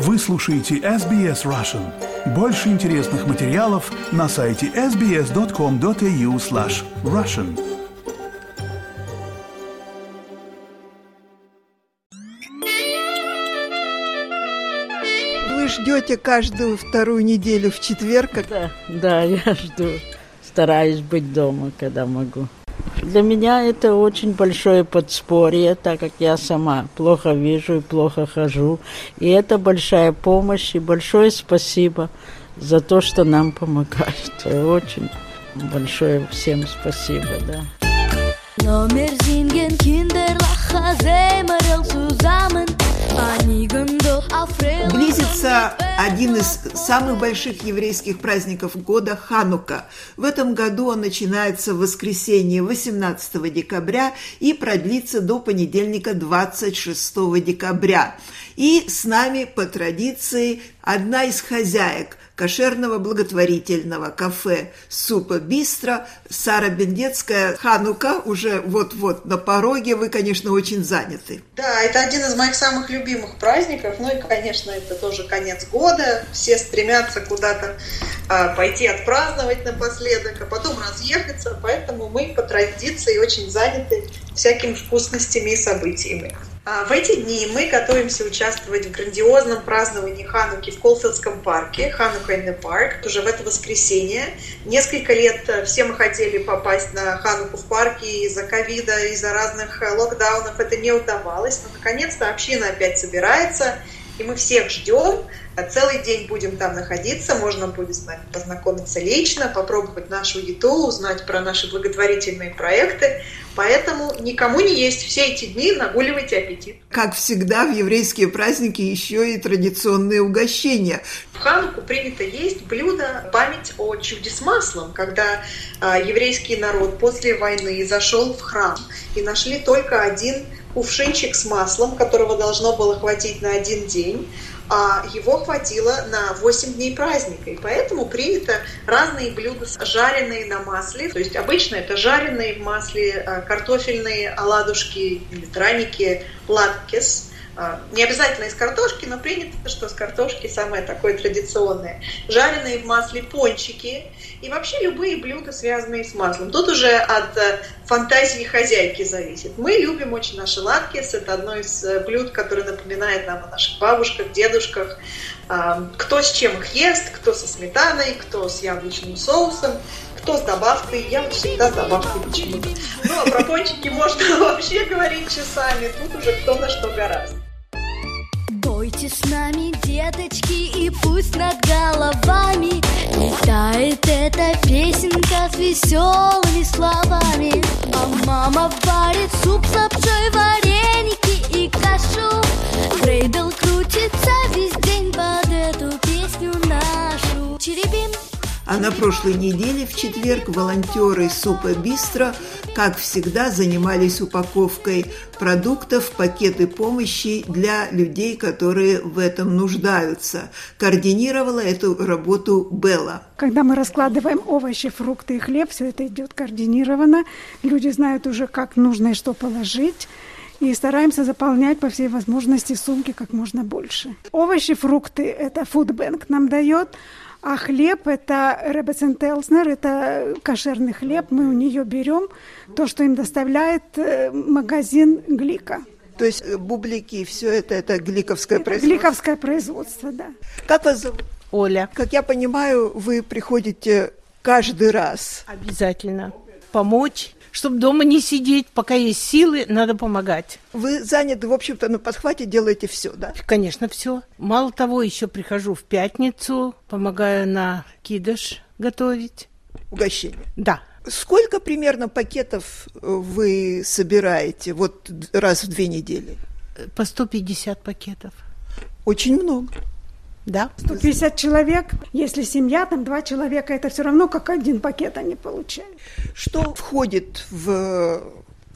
Вы слушаете SBS Russian. Больше интересных материалов на сайте sbs.com.au slash russian. Вы ждете каждую вторую неделю в четверг? Да, да, я жду. Стараюсь быть дома, когда могу. Для меня это очень большое подспорье, так как я сама плохо вижу и плохо хожу. И это большая помощь и большое спасибо за то, что нам помогают. Очень большое всем спасибо, да. Номер зинген киндерлах, Близится один из самых больших еврейских праздников года – Ханука. В этом году он начинается в воскресенье 18 декабря и продлится до понедельника 26 декабря. И с нами по традиции одна из хозяек кошерного благотворительного кафе «Супа Бистро». Сара Бендецкая, Ханука уже вот-вот на пороге. Вы, конечно, очень заняты. Да, это один из моих самых любимых праздников. Ну и, конечно, это тоже конец года. Все стремятся куда-то а, пойти отпраздновать напоследок, а потом разъехаться. Поэтому мы по традиции очень заняты всякими вкусностями и событиями. А, в эти дни мы готовимся участвовать в грандиозном праздновании Хануки в Колфилдском парке, Ханука Park, уже в это воскресенье. Несколько лет э, все мы хотели попасть на Хануку в парке из-за ковида, из-за разных э, локдаунов. Это не удавалось, но наконец-то община опять собирается, и мы всех ждем. А целый день будем там находиться, можно будет с нами познакомиться лично, попробовать нашу еду, узнать про наши благотворительные проекты. Поэтому никому не есть все эти дни, нагуливайте аппетит. Как всегда, в еврейские праздники еще и традиционные угощения. В Хануку принято есть блюдо память о чуде с маслом, когда э, еврейский народ после войны зашел в храм и нашли только один кувшинчик с маслом, которого должно было хватить на один день а его хватило на 8 дней праздника. И поэтому принято разные блюда, жареные на масле. То есть обычно это жареные в масле а, картофельные оладушки драники латкес – не обязательно из картошки, но принято, что с картошки самое такое традиционное. Жареные в масле пончики и вообще любые блюда, связанные с маслом. Тут уже от э, фантазии хозяйки зависит. Мы любим очень наши латкис. Это одно из э, блюд, которое напоминает нам о наших бабушках, дедушках. А, кто с чем их ест, кто со сметаной, кто с яблочным соусом кто с добавкой, я вот всегда с добавкой почему-то. Ну, а про пончики можно вообще говорить часами, тут уже кто на что гораздо. Пойте с нами, деточки, и пусть над головами Летает эта песенка с веселыми словами. А мама варит суп с лапшой, вареники и кашу. Грейдл крутится весь а на прошлой неделе, в четверг, волонтеры Супа Бистро, как всегда, занимались упаковкой продуктов, пакеты помощи для людей, которые в этом нуждаются. Координировала эту работу Белла. Когда мы раскладываем овощи, фрукты и хлеб, все это идет координированно. Люди знают уже, как нужно и что положить и стараемся заполнять по всей возможности сумки как можно больше. Овощи, фрукты – это фудбэнк нам дает, а хлеб – это ребецентелснер, это кошерный хлеб. Мы у нее берем то, что им доставляет э, магазин Глика. То есть э, бублики, все это, это гликовское это производство? Гликовское производство, да. Как вас зовут? Оля. Как я понимаю, вы приходите каждый раз. Обязательно. Помочь чтобы дома не сидеть, пока есть силы, надо помогать. Вы заняты, в общем-то, на подхвате делаете все, да? Конечно, все. Мало того, еще прихожу в пятницу, помогаю на кидыш готовить. Угощение? Да. Сколько примерно пакетов вы собираете вот раз в две недели? По 150 пакетов. Очень много. Да. 150 человек, если семья, там два человека, это все равно как один пакет они получают. Что входит в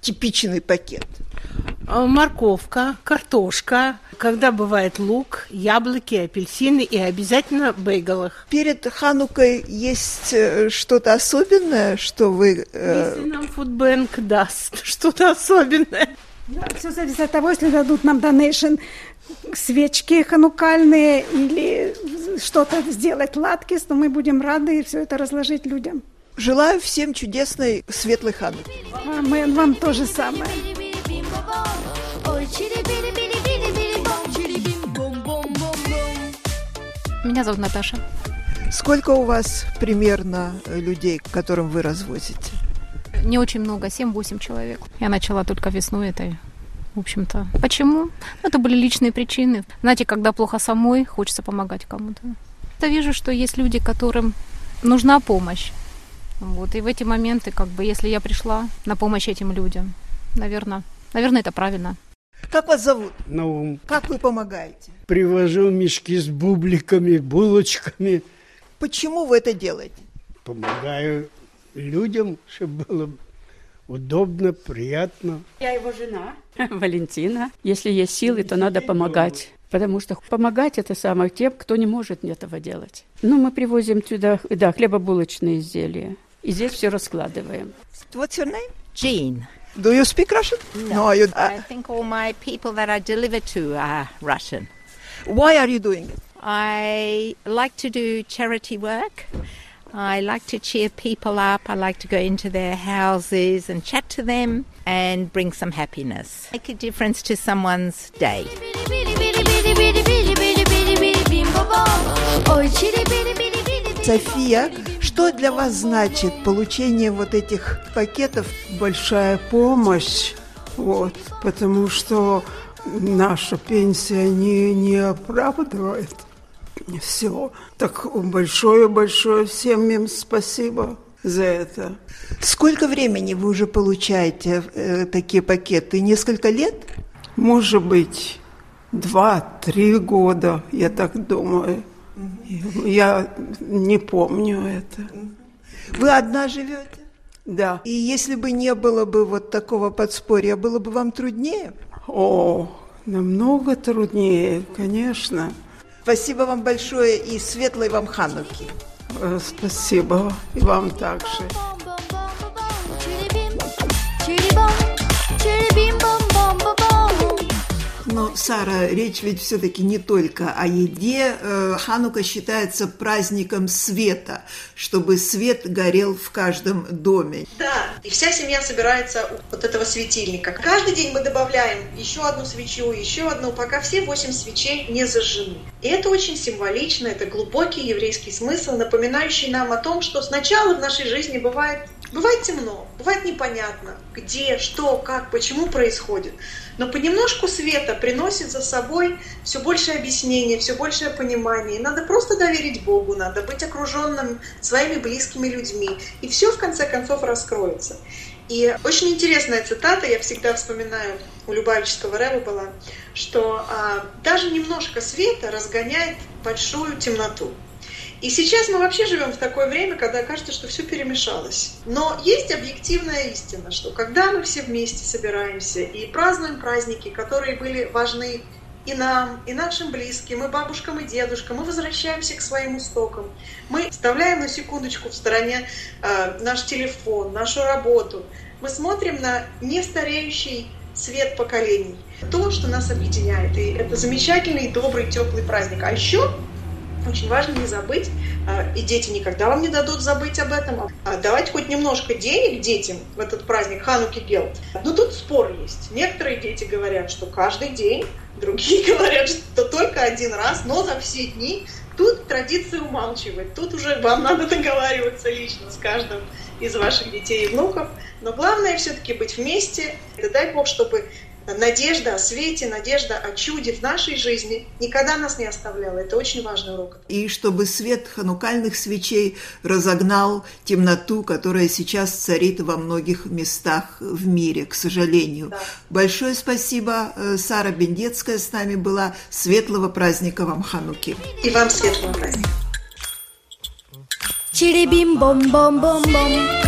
типичный пакет? А, морковка, картошка, когда бывает лук, яблоки, апельсины и обязательно бейгалах. Перед Ханукой есть э, что-то особенное, что вы... Э... Если нам фудбэнк даст что-то особенное. Да, все зависит от того, если дадут нам донейшн свечки ханукальные или что-то сделать латкис, то мы будем рады все это разложить людям. Желаю всем чудесной светлой ханы. Амен, вам то же самое. Меня зовут Наташа. Сколько у вас примерно людей, которым вы развозите? Не очень много, 7-8 человек. Я начала только весной этой. В общем-то, почему? Ну, Это были личные причины. Знаете, когда плохо самой, хочется помогать кому-то. Я вижу, что есть люди, которым нужна помощь. Вот, и в эти моменты, как бы, если я пришла на помощь этим людям, наверное, наверное, это правильно. Как вас зовут? Наум. Как вы помогаете? Привожу мешки с бубликами, булочками. Почему вы это делаете? Помогаю людям, чтобы было удобно, приятно. Я его жена, Валентина. Если есть силы, то надо помогать. Потому что помогать это самое тем, кто не может этого делать. Ну, мы привозим сюда, да, хлебобулочные изделия. И здесь все раскладываем. What's your name? Jean. Do you speak Russian? No, you, I think all my people that I deliver to are Russian. why are you doing it? I like to do charity work. I like to cheer people up. I like to go into their houses and chat to them and bring some happiness. Make a difference to someone's day. Били-били-били-били-били-били-били-бим-бом-бом. Ой, чири-били-били-били. София, что для вас значит получение вот этих пакетов? большая помощь, вот, потому что наша пенсия не, не оправдывает все. Так большое-большое всем им спасибо за это. Сколько времени вы уже получаете э, такие пакеты? Несколько лет? Может быть, два-три года, я так думаю. Я не помню это. Вы одна живете? Да. И если бы не было бы вот такого подспорья, было бы вам труднее? О, намного труднее, конечно. Спасибо вам большое и светлой вам Хануки. Э, Спасибо. И вам также. Сара, речь ведь все-таки не только о еде. Э, Ханука считается праздником света, чтобы свет горел в каждом доме. Да, и вся семья собирается вот этого светильника. Каждый день мы добавляем еще одну свечу, еще одну, пока все восемь свечей не зажжены. И это очень символично, это глубокий еврейский смысл, напоминающий нам о том, что сначала в нашей жизни бывает, бывает темно, бывает непонятно, где, что, как, почему происходит. Но понемножку света приносит за собой все больше объяснений, все большее понимание. И надо просто доверить Богу, надо быть окруженным своими близкими людьми. И все в конце концов раскроется. И очень интересная цитата, я всегда вспоминаю, у Любавического Рэба была, что а, даже немножко света разгоняет большую темноту. И сейчас мы вообще живем в такое время, когда кажется, что все перемешалось. Но есть объективная истина, что когда мы все вместе собираемся и празднуем праздники, которые были важны и нам, и нашим близким, и бабушкам, и дедушкам, мы возвращаемся к своим истокам. Мы оставляем на секундочку в стороне э, наш телефон, нашу работу. Мы смотрим на нестареющий свет поколений. То, что нас объединяет. И это замечательный, добрый, теплый праздник. А еще очень важно не забыть, а, и дети никогда вам не дадут забыть об этом, а давать хоть немножко денег детям в этот праздник Хануки Гелт. Но тут спор есть. Некоторые дети говорят, что каждый день, другие говорят, что только один раз, но за все дни. Тут традиция умалчивает. Тут уже вам надо договариваться лично с каждым из ваших детей и внуков. Но главное все-таки быть вместе. Да дай Бог, чтобы надежда о свете, надежда о чуде в нашей жизни никогда нас не оставляла. Это очень важный урок. И чтобы свет ханукальных свечей разогнал темноту, которая сейчас царит во многих местах в мире, к сожалению. Да. Большое спасибо. Э, Сара Бендецкая с нами была. Светлого праздника вам Хануки. И вам светлого праздника. Чири-бим-бом-бом-бом-бом.